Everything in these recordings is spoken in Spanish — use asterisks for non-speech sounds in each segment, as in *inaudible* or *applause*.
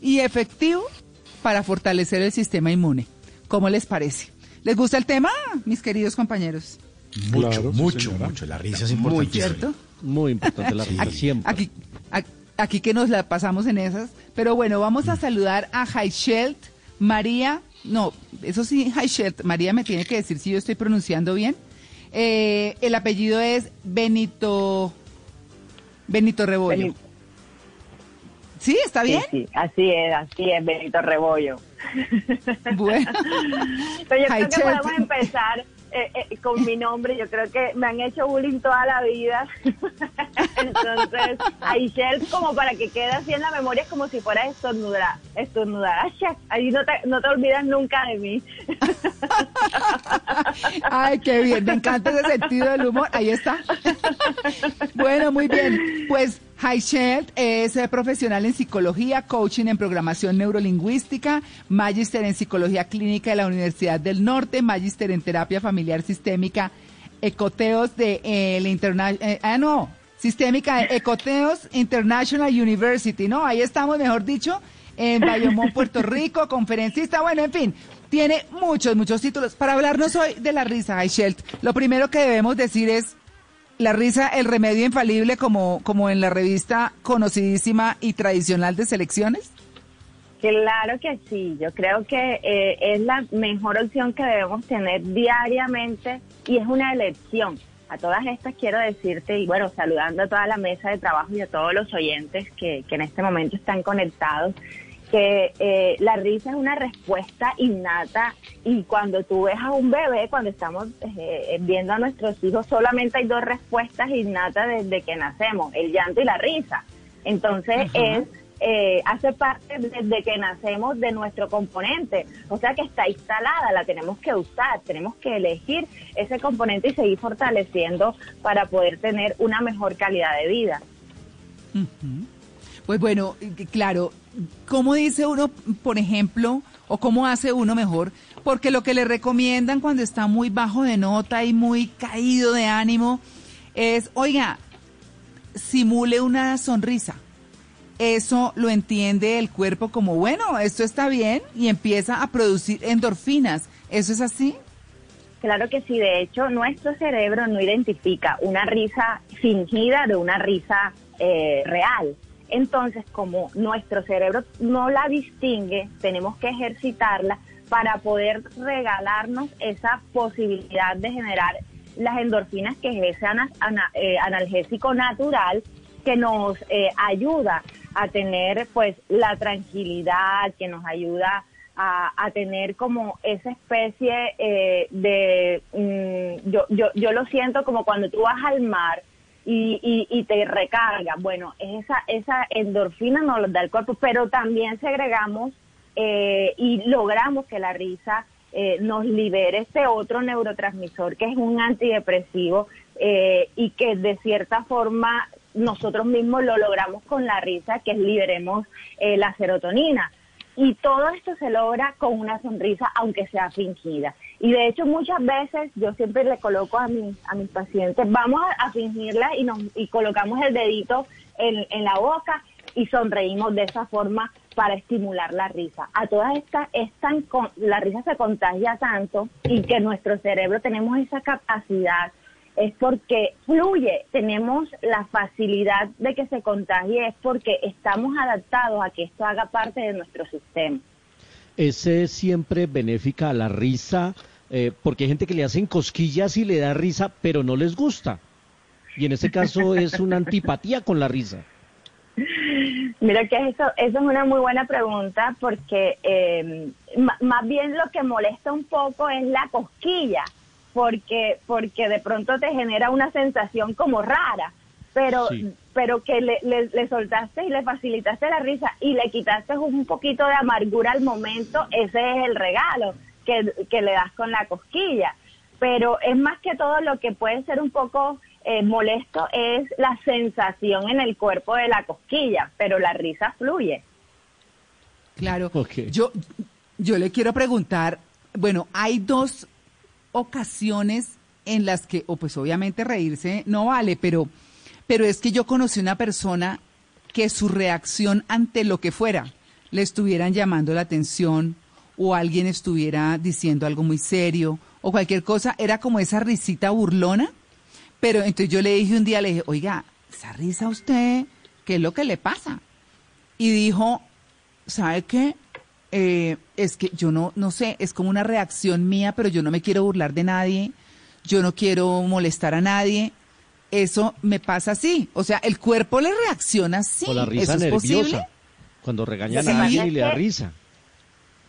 y efectivo para fortalecer el sistema inmune. ¿Cómo les parece? ¿Les gusta el tema, mis queridos compañeros? Mucho, mucho, mucho. La risa es importante. Muy cierto. Muy importante la risa, siempre. Aquí, aquí, que nos la pasamos en esas. Pero bueno, vamos a saludar a Heichelt María. No, eso sí, Heichelt María me tiene que decir si yo estoy pronunciando bien. Eh, el apellido es Benito. Benito Rebollo. ¿Sí? ¿Está bien? Sí, así es, así es, Benito Rebollo. *laughs* Bueno. Pero yo creo que podemos empezar eh, eh, con mi nombre. Yo creo que me han hecho bullying toda la vida. *laughs* Entonces, Aishel, como para que quede así en la memoria, es como si fuera estornudar. estornudar. Ahí no te, no te olvidas nunca de mí. *laughs* Ay, qué bien. Me encanta ese sentido del humor. Ahí está. Bueno, muy bien. Pues Heichelt es eh, profesional en psicología, coaching en programación neurolingüística, magister en psicología clínica de la Universidad del Norte, magister en terapia familiar sistémica, ecoteos de eh, la eh, ah no, sistémica Ecoteos International University, ¿no? Ahí estamos, mejor dicho, en Bayamón, Puerto Rico, conferencista, bueno, en fin, tiene muchos, muchos títulos. Para hablarnos hoy de la risa, Heichelt, lo primero que debemos decir es la risa, el remedio infalible como, como en la revista conocidísima y tradicional de selecciones? Claro que sí, yo creo que eh, es la mejor opción que debemos tener diariamente y es una elección. A todas estas quiero decirte, y bueno, saludando a toda la mesa de trabajo y a todos los oyentes que, que en este momento están conectados, que eh, la risa es una respuesta innata y cuando tú ves a un bebé, cuando estamos eh, viendo a nuestros hijos, solamente hay dos respuestas innatas desde que nacemos, el llanto y la risa. Entonces es eh, hace parte desde que nacemos de nuestro componente, o sea que está instalada, la tenemos que usar, tenemos que elegir ese componente y seguir fortaleciendo para poder tener una mejor calidad de vida. Pues bueno, claro, ¿cómo dice uno, por ejemplo, o cómo hace uno mejor? Porque lo que le recomiendan cuando está muy bajo de nota y muy caído de ánimo es, oiga, simule una sonrisa. Eso lo entiende el cuerpo como, bueno, esto está bien y empieza a producir endorfinas. ¿Eso es así? Claro que sí, de hecho nuestro cerebro no identifica una risa fingida de una risa eh, real. Entonces, como nuestro cerebro no la distingue, tenemos que ejercitarla para poder regalarnos esa posibilidad de generar las endorfinas, que es ese eh, analgésico natural que nos eh, ayuda a tener pues la tranquilidad, que nos ayuda a, tener como esa especie eh, de, mm, yo, yo, yo lo siento como cuando tú vas al mar y, y, te recarga. Bueno, esa, esa endorfina nos lo da el cuerpo, pero también segregamos eh, y logramos que la risa eh, nos libere este otro neurotransmisor que es un antidepresivo eh, y que de cierta forma nosotros mismos lo logramos con la risa, que es liberemos la serotonina. Y todo esto se logra con una sonrisa, aunque sea fingida. Y de hecho muchas veces yo siempre le coloco a mis, a mis pacientes, vamos a, fingirla y, nos, y colocamos el dedito en, en la boca y sonreímos de esa forma para estimular la risa. A todas estas, es tan, la risa se contagia tanto y que nuestro cerebro tenemos esa capacidad es porque fluye, tenemos la facilidad de que se contagie, es porque estamos adaptados a que esto haga parte de nuestro sistema. ¿Ese siempre benéfica a la risa? Eh, porque hay gente que le hacen cosquillas y le da risa, pero no les gusta. Y en ese caso es una *laughs* antipatía con la risa. Mira que eso, eso es una muy buena pregunta porque eh, más bien lo que molesta un poco es la cosquilla porque, porque de pronto te genera una sensación como rara, pero, pero que le, le, soltaste y le facilitaste la risa y le quitaste un poquito de amargura al momento, ese es el regalo que, que le das con la cosquilla. Pero es más que todo lo que puede ser un poco eh, molesto es la sensación en el cuerpo de la cosquilla, pero la risa fluye. Claro. Yo, yo le quiero preguntar, bueno, hay dos ocasiones en las que, o pues obviamente reírse no vale, pero, pero es que yo conocí una persona que su reacción ante lo que fuera, le estuvieran llamando la atención o alguien estuviera diciendo algo muy serio o cualquier cosa, era como esa risita burlona. Pero entonces yo le dije un día, le dije, oiga, esa risa usted, ¿qué es lo que le pasa? Y dijo, ¿sabe qué? Eh, es que yo no, no sé, es como una reacción mía, pero yo no me quiero burlar de nadie, yo no quiero molestar a nadie. Eso me pasa así. O sea, el cuerpo le reacciona así. O la risa nerviosa. Cuando regañan a alguien y le da risa.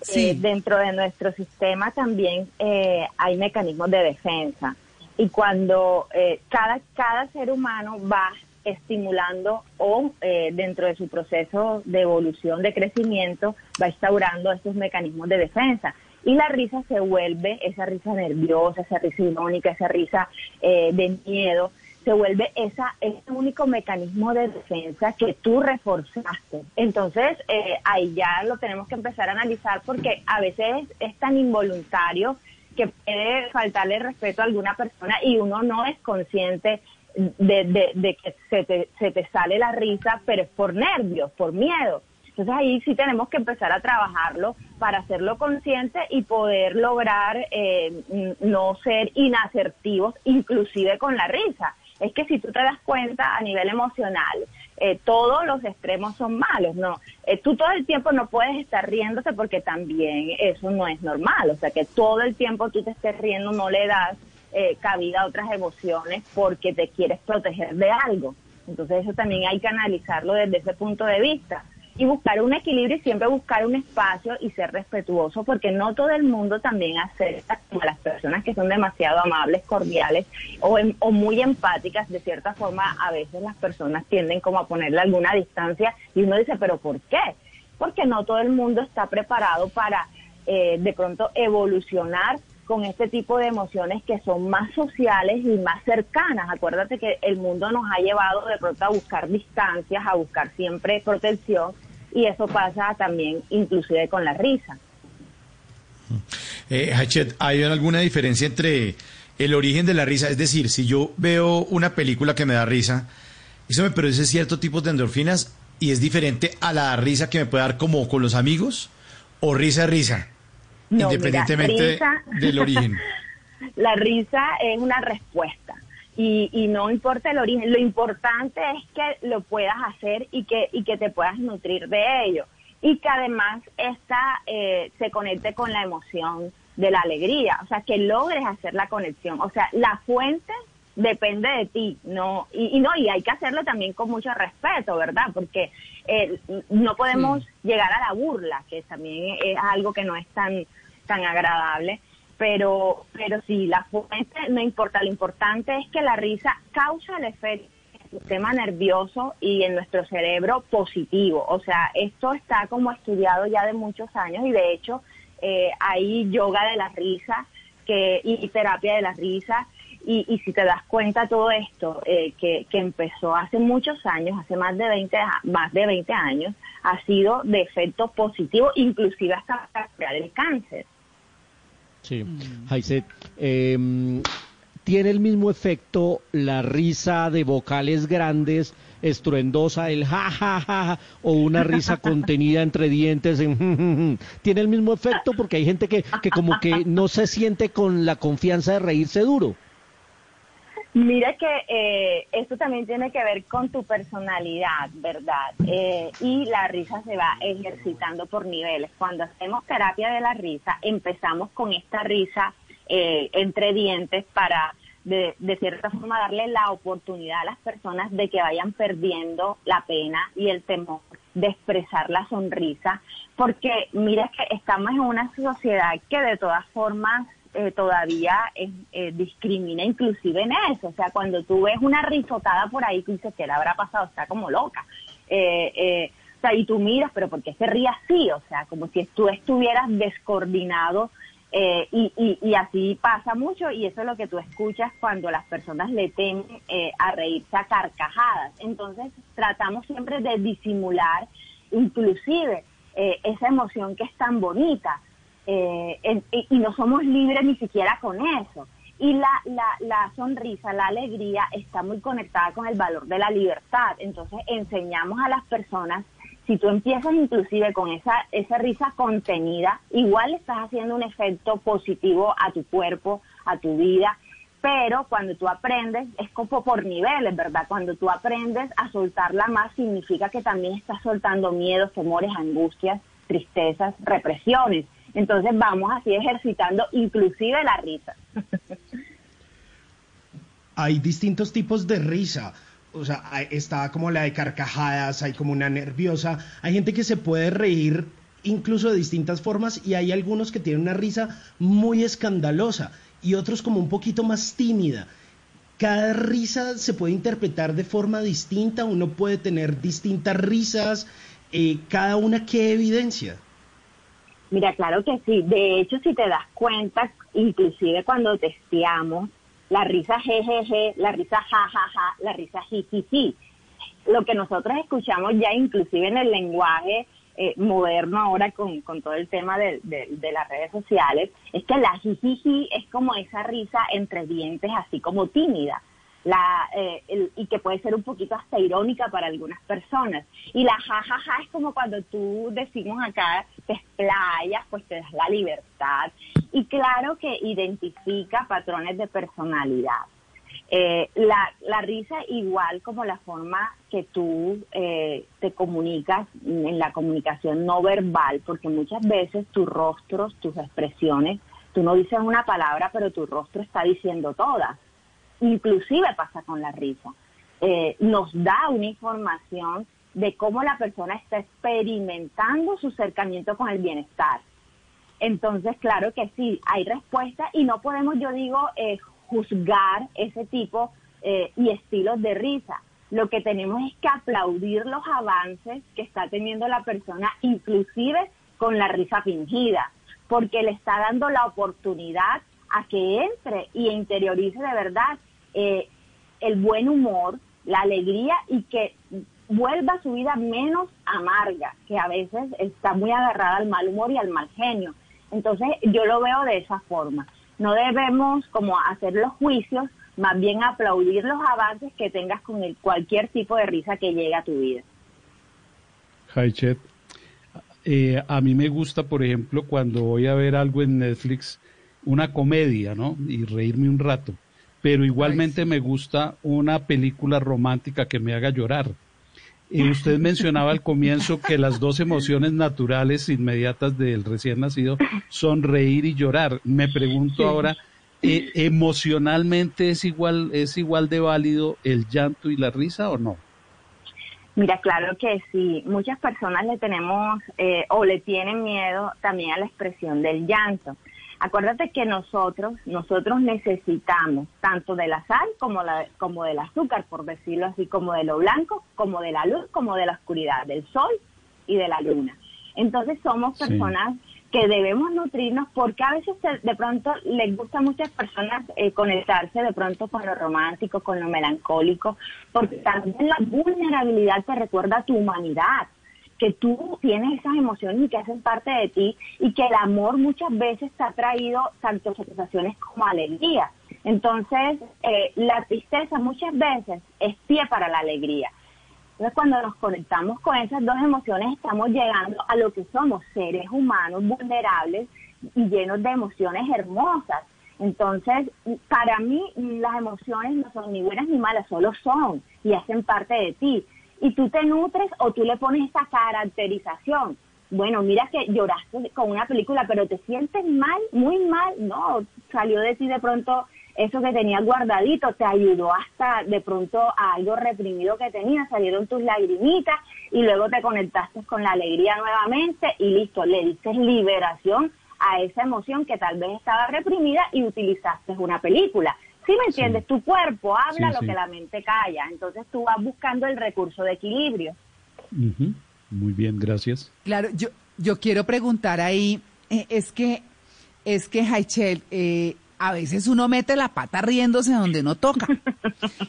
Sí. dentro de nuestro sistema también eh, hay mecanismos de defensa y cuando eh, cada, cada ser humano va estimulando o eh, dentro de su proceso de evolución, de crecimiento, va instaurando estos mecanismos de defensa. Y la risa se vuelve esa risa nerviosa, esa risa irónica, esa risa de miedo, se vuelve esa, ese único mecanismo de defensa que tú reforzaste. Entonces, eh, ahí ya lo tenemos que empezar a analizar porque a veces es tan involuntario que puede faltarle respeto a alguna persona y uno no es consciente de, de, que se te, se te sale la risa, pero es por nervios, por miedo. Entonces ahí sí tenemos que empezar a trabajarlo para hacerlo consciente y poder lograr eh, no ser inasertivos, inclusive con la risa es que si tú te das cuenta a nivel emocional, eh, todos los extremos son malos, ¿no? Eh, tú todo el tiempo no puedes estar riéndote porque también eso no es normal, o sea, que todo el tiempo tú te estés riendo no le das eh, cabida a otras emociones porque te quieres proteger de algo. Entonces eso también hay que analizarlo desde ese punto de vista y buscar un equilibrio y siempre buscar un espacio y ser respetuoso porque no todo el mundo también acepta como las personas que son demasiado amables, cordiales o, o muy empáticas, de cierta forma a veces las personas tienden como a ponerle alguna distancia y uno dice, pero ¿por qué? Porque no todo el mundo está preparado para eh, de pronto evolucionar con este tipo de emociones que son más sociales y más cercanas. Acuérdate que el mundo nos ha llevado de pronto a buscar distancias, a buscar siempre protección y eso pasa también inclusive con la risa. Eh, Hachet, ¿hay alguna diferencia entre el origen de la risa? Es decir, si yo veo una película que me da risa, eso me produce cierto tipo de endorfinas y es diferente a la risa que me puede dar como con los amigos o risa risa independientemente del origen. *laughs* La risa es una respuesta y, y, no importa el origen, lo importante es que lo puedas hacer y que, y que te puedas nutrir de ello. Y que además esta eh, se conecte con la emoción de la alegría, o sea, que logres hacer la conexión, o sea, la fuente depende de ti, no y, no y hay que hacerlo también con mucho respeto, ¿verdad? Porque eh, no podemos llegar a la burla, que también es algo que no es tan tan agradable, pero, pero sí, la fuente no importa, lo importante es que la risa causa el efecto en el sistema nervioso y en nuestro cerebro positivo. O sea, esto está como estudiado ya de muchos años y de hecho eh, hay yoga de la risa que, y, terapia de la risa. Y, y, si te das cuenta todo esto eh, que, que, empezó hace muchos años, hace más de 20 más de 20 años, ha sido de efecto positivo, inclusive hasta para el cáncer. Sí, Jaiset, em, ¿tiene el mismo efecto la risa de vocales grandes, estruendosa, el ja, ja, ja, o una risa *laughs* contenida entre dientes? En, *laughs* ¿Tiene el mismo efecto? Porque hay gente que, que como que no se siente con la confianza de reírse duro. Mira que eh, esto también tiene que ver con tu personalidad, ¿verdad? Eh, y la risa se va ejercitando por niveles. Cuando hacemos terapia de la risa, empezamos con esta risa eh, entre dientes para, de, de cierta forma, darle la oportunidad a las personas de que vayan perdiendo la pena y el temor de expresar la sonrisa, porque mira que estamos en una sociedad que de todas formas eh, todavía eh, discrimina inclusive en eso. O sea, cuando tú ves una risotada por ahí, tú dices, ¿qué le habrá pasado? Está como loca. Eh, o sea, y tú miras, pero ¿por qué se ríe así? O sea, como si tú estuvieras descoordinado y, y, y, así pasa mucho y eso es lo que tú escuchas cuando las personas le temen a reírse a carcajadas. Entonces tratamos siempre de disimular inclusive esa emoción que es tan bonita. Eh, y no somos libres ni siquiera con eso. Y la, la, la sonrisa, la alegría está muy conectada con el valor de la libertad. Entonces enseñamos a las personas si tú empiezas inclusive con esa, esa risa contenida, igual estás haciendo un efecto positivo a tu cuerpo, a tu vida, pero cuando tú aprendes, es como por niveles, ¿verdad? Cuando tú aprendes a soltarla más, significa que también estás soltando miedos, temores, angustias, tristezas, represiones. Entonces vamos así ejercitando inclusive la risa. Hay distintos tipos de risa. O sea, está como la de carcajadas, hay como una nerviosa. Hay gente que se puede reír incluso de distintas formas y hay algunos que tienen una risa muy escandalosa y otros como un poquito más tímida. Cada risa se puede interpretar de forma distinta, uno puede tener distintas risas, eh, cada una qué evidencia. Mira, claro que sí. De hecho, si te das cuenta, inclusive cuando testeamos, la risa jejeje, la risa jajaja, la risa jijiji, lo que nosotros escuchamos ya inclusive en el lenguaje eh, moderno ahora con, todo el tema de, las redes sociales, es que la jijiji es como esa risa entre dientes, así como tímida. La, eh, y que puede ser un poquito hasta irónica para algunas personas. Y la jajaja es como cuando tú decimos acá, te explayas, pues te das la libertad. Y claro que identifica patrones de personalidad. Eh, la, la, risa igual como la forma que tú eh, te comunicas en la comunicación no verbal, porque muchas veces tus rostros, tus expresiones, tú no dices una palabra, pero tu rostro está diciendo todas. Inclusive pasa con la risa. Eh, nos da una información de cómo la persona está experimentando su acercamiento con el bienestar. Entonces, claro que sí, hay respuesta y no podemos, yo digo, eh, juzgar ese tipo eh, y estilos de risa. Lo que tenemos es que aplaudir los avances que está teniendo la persona, inclusive con la risa fingida, porque le está dando la oportunidad a que entre y interiorice de verdad eh, el buen humor, la alegría y que vuelva su vida menos amarga, que a veces está muy agarrada al mal humor y al mal genio. Entonces yo lo veo de esa forma no debemos como hacer los juicios, más bien aplaudir los avances que tengas con el, cualquier tipo de risa que llegue a tu vida. Haichet, eh, a mí me gusta, por ejemplo, cuando voy a ver algo en Netflix, una comedia, ¿no? Y reírme un rato. Pero igualmente me gusta una película romántica que me haga llorar. Y usted *laughs* mencionaba al comienzo que las dos emociones naturales inmediatas del recién nacido son reír y llorar. Me pregunto ahora, ¿e ¿emocionalmente es igual, es igual de válido el llanto y la risa o no? Mira, claro que sí. Muchas personas le tenemos eh, o le tienen miedo también a la expresión del llanto. Acuérdate que nosotros, nosotros necesitamos tanto de la sal como, la, como del azúcar, por decirlo así, como de lo blanco, como de la luz, como de la oscuridad, del sol y de la luna. Entonces somos personas que debemos nutrirnos porque a veces de pronto les gusta a muchas personas eh, conectarse de pronto con lo romántico, con lo melancólico, porque también la vulnerabilidad te recuerda tu humanidad que tú tienes esas emociones y que hacen parte de ti y que el amor muchas veces te ha traído tanto satisfacciones como alegría. Entonces, eh, la tristeza muchas veces es pie para la alegría. Entonces, cuando nos conectamos con esas dos emociones, estamos llegando a lo que somos, seres humanos vulnerables y llenos de emociones hermosas. Entonces, para mí, las emociones no son ni buenas ni malas, solo son y hacen parte de ti y tú te nutres o tú le pones esa caracterización. Bueno, mira que lloraste con una película, pero te sientes mal, muy mal, no, salió de ti de pronto eso que tenías guardadito, te ayudó hasta de pronto a algo reprimido que tenías, salieron tus lagrimitas y luego te conectaste con la alegría nuevamente y listo, le diste liberación a esa emoción que tal vez estaba reprimida y utilizaste una película. ¿Sí me entiendes? Tu cuerpo habla lo que la mente calla, entonces tú vas buscando el recurso de equilibrio. Muy bien, gracias. Claro, yo, yo quiero preguntar ahí, eh, es que, es que, Haichel, eh, a veces uno mete la pata riéndose donde no toca.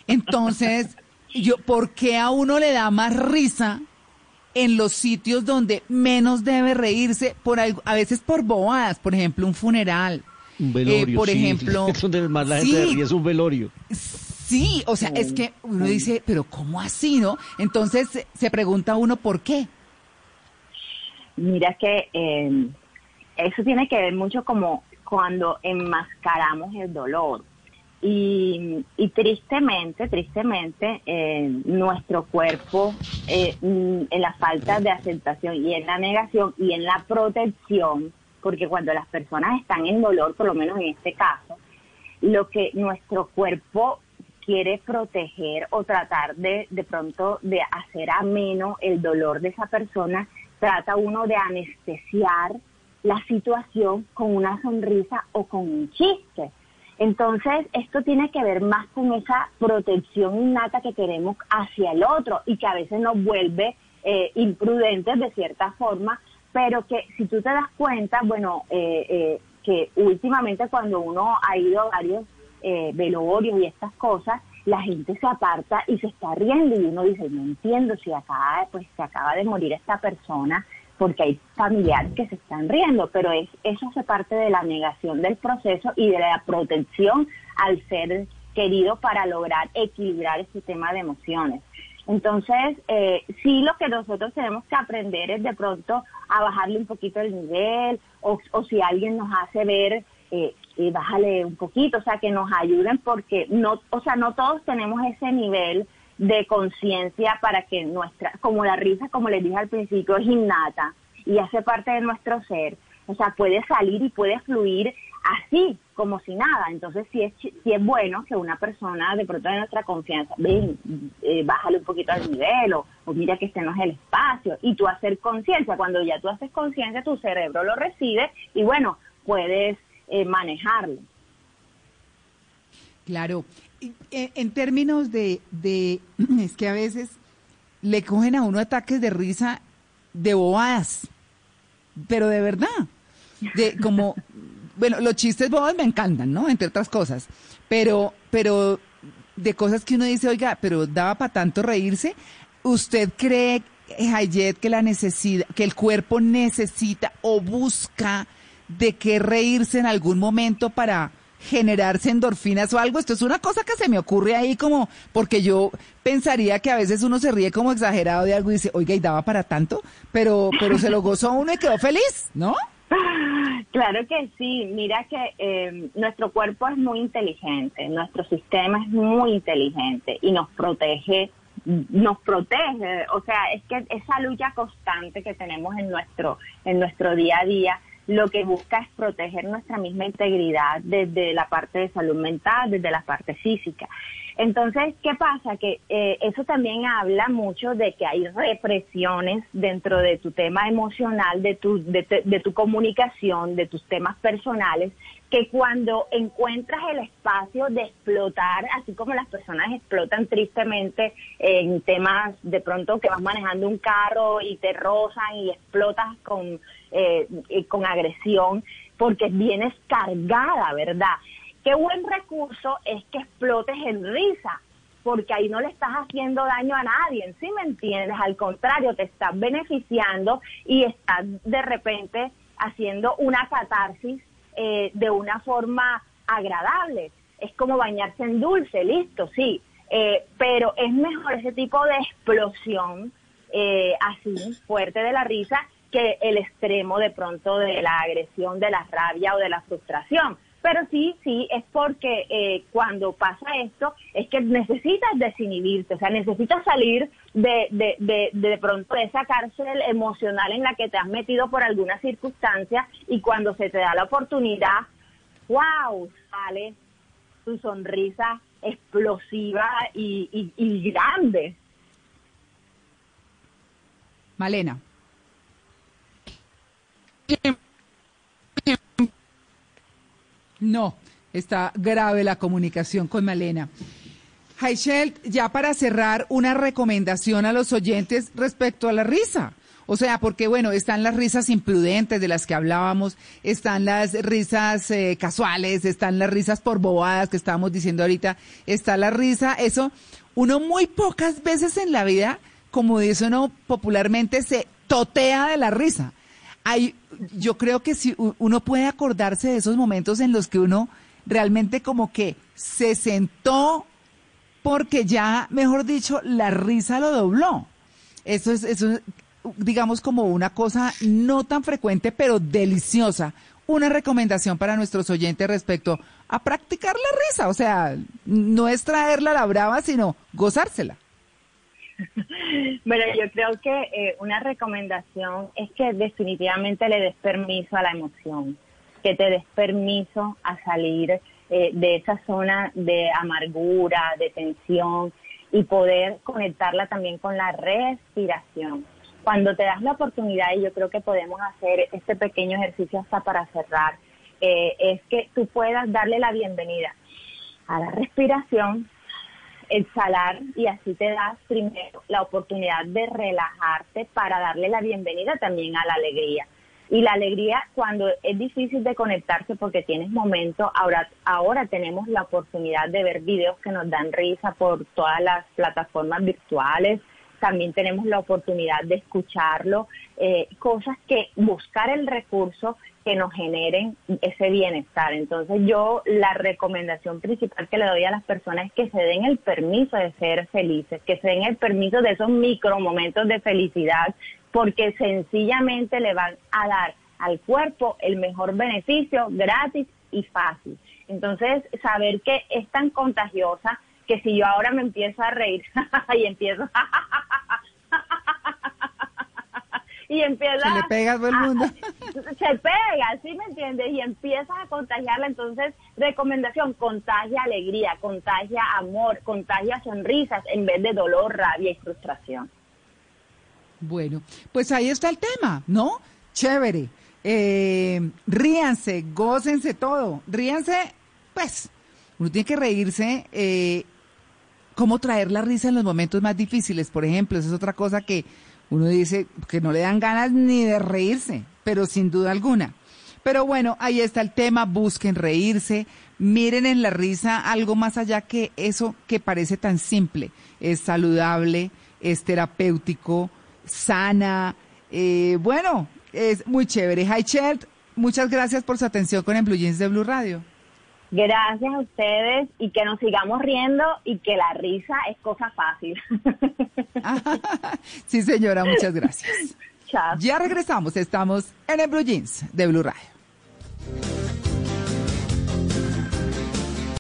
Entonces, yo, ¿por qué a uno le da más risa en los sitios donde menos debe reírse? Por a veces por bobadas, por ejemplo, un funeral, un eh, velorio, por ejemplo. *laughs* Es donde más la gente es un velorio. Sí, o sea, es que uno dice, pero ¿cómo así, no? Entonces se pregunta uno por qué. Mira que eh, eso tiene que ver mucho como cuando enmascaramos el dolor. Y, tristemente, tristemente, eh, nuestro cuerpo, eh, mm, en la falta de aceptación y en la negación y en la protección, porque cuando las personas están en dolor, por lo menos en este caso, lo que nuestro cuerpo quiere proteger o tratar de de pronto de hacer ameno el dolor de esa persona, trata uno de anestesiar la situación con una sonrisa o con un chiste. Entonces, esto tiene que ver más con esa protección innata que queremos hacia el otro y que a veces nos vuelve eh, imprudentes de cierta forma, pero que si tú te das cuenta, bueno, eh, eh, que últimamente cuando uno ha ido a varios eh, velorios y estas cosas, la gente se aparta y se está riendo y uno dice, no entiendo si acaba, pues se acaba de morir esta persona porque hay familiares que se están riendo, pero es, eso hace parte de la negación del proceso y de la protección al ser querido para lograr equilibrar este tema de emociones. Entonces, eh, sí lo que nosotros tenemos que aprender es de pronto a bajarle un poquito el nivel o, o si alguien nos hace ver eh, y bájale un poquito, o sea, que nos ayuden porque no, o sea, no todos tenemos ese nivel de conciencia para que nuestra, como la risa, como les dije al principio, es innata y hace parte de nuestro ser, o sea, puede salir y puede fluir así, como si nada. Entonces, sí es, sí es bueno que una persona, de pronto de nuestra confianza, ven, eh, bájale un poquito al nivel o, mira que este no es el espacio. Y tú hacer conciencia, cuando ya tú haces conciencia, tu cerebro lo recibe y bueno, puedes eh, manejarlo. Claro. En, términos de, de, *clears throat* es que a veces le cogen a uno ataques de risa de bobadas, pero de verdad, de como, bueno, los chistes bobos me encantan, ¿no? Entre otras cosas, pero, pero de cosas que uno dice, oiga, pero daba para tanto reírse, ¿usted cree, Hayet, que la necesidad, que el cuerpo necesita o busca de qué reírse en algún momento para generarse endorfinas o algo. Esto es una cosa que se me ocurre ahí como, porque yo pensaría que a veces uno se ríe como exagerado de algo y dice, oiga, y daba para tanto, pero, pero se lo gozó uno y quedó feliz, ¿no? Claro que sí, mira que eh, nuestro cuerpo es muy inteligente, nuestro sistema es muy inteligente y nos protege, nos protege, o sea, es que esa lucha constante que tenemos en nuestro, en nuestro día a día, lo que busca es proteger nuestra misma integridad desde la parte de salud mental, desde la parte física. Entonces, ¿qué pasa? Que eh, eso también habla mucho de que hay represiones dentro de tu tema emocional, de tu, de, de tu comunicación, de tus temas personales, que cuando encuentras el espacio de explotar, así como las personas explotan tristemente en temas de pronto que vas manejando un carro y te rozan y explotas con, eh, con agresión, porque vienes cargada, ¿verdad? Qué buen recurso es que explotes en risa, porque ahí no le estás haciendo daño a nadie, ¿sí me entiendes? Al contrario, te estás beneficiando y estás de repente haciendo una catarsis eh, de una forma agradable. Es como bañarse en dulce, listo, sí. Eh, pero es mejor ese tipo de explosión eh, así fuerte de la risa que el extremo de pronto de la agresión, de la rabia o de la frustración. Pero sí, sí, es porque eh, cuando pasa esto es que necesitas desinhibirte, o sea, necesitas salir de, de, de, de pronto de esa cárcel emocional en la que te has metido por alguna circunstancia y cuando se te da la oportunidad, wow, sale tu sonrisa explosiva y, y, y grande. Malena. No, está grave la comunicación con Malena. Heichel, ya para cerrar, una recomendación a los oyentes respecto a la risa. O sea, porque bueno, están las risas imprudentes de las que hablábamos, están las risas eh, casuales, están las risas por bobadas que estábamos diciendo ahorita, está la risa, eso, uno muy pocas veces en la vida, como dice uno popularmente, se totea de la risa hay, yo creo que si uno puede acordarse de esos momentos en los que uno realmente como que se sentó porque ya, mejor dicho, la risa lo dobló. Eso es, eso digamos, como una cosa no tan frecuente, pero deliciosa, una recomendación para nuestros oyentes respecto a practicar la risa, o sea, no es traerla a la brava, sino gozársela. Bueno, yo creo que eh, una recomendación es que definitivamente le des permiso a la emoción, que te des permiso a salir eh, de esa zona de amargura, de tensión y poder conectarla también con la respiración. Cuando te das la oportunidad, y yo creo que podemos hacer este pequeño ejercicio hasta para cerrar, eh, es que tú puedas darle la bienvenida a la respiración, exhalar y así te das primero la oportunidad de relajarte para darle la bienvenida también a la alegría. Y la alegría cuando es difícil de conectarse porque tienes momentos, ahora, ahora tenemos la oportunidad de ver videos que nos dan risa por todas las plataformas virtuales, también tenemos la oportunidad de escucharlo, eh, cosas que buscar el recurso que nos generen ese bienestar. Entonces yo la recomendación principal que le doy a las personas es que se den el permiso de ser felices, que se den el permiso de esos micro momentos de felicidad, porque sencillamente le van a dar al cuerpo el mejor beneficio gratis y fácil. Entonces, saber que es tan contagiosa que si yo ahora me empiezo a reír *laughs* y empiezo *laughs* y empieza se le pega a todo el mundo. *laughs* Se pega ¿sí me entiendes? y empiezas a contagiarla. Entonces recomendación contagia alegría contagia amor contagia sonrisas en vez de dolor rabia y frustración. Bueno pues ahí está el tema ¿no? chévere. Eh, ríanse gócense todo. Ríanse pues uno tiene que reírse eh, cómo traer la risa en los momentos más difíciles, por ejemplo, esa es otra cosa que uno dice que no le dan ganas ni de reírse, pero sin duda alguna. Pero bueno, ahí está el tema, busquen reírse, miren en la risa algo más allá que eso que parece tan simple, es saludable, es terapéutico, sana, eh, bueno, es muy chévere. Hi Chelt, muchas gracias por su atención con el Blue Jeans de Blue Radio. Gracias a ustedes y que nos sigamos riendo y que la risa es cosa fácil. *laughs* sí, señora, muchas gracias. Chao. Ya regresamos, estamos en el Blue Jeans de Blue Radio.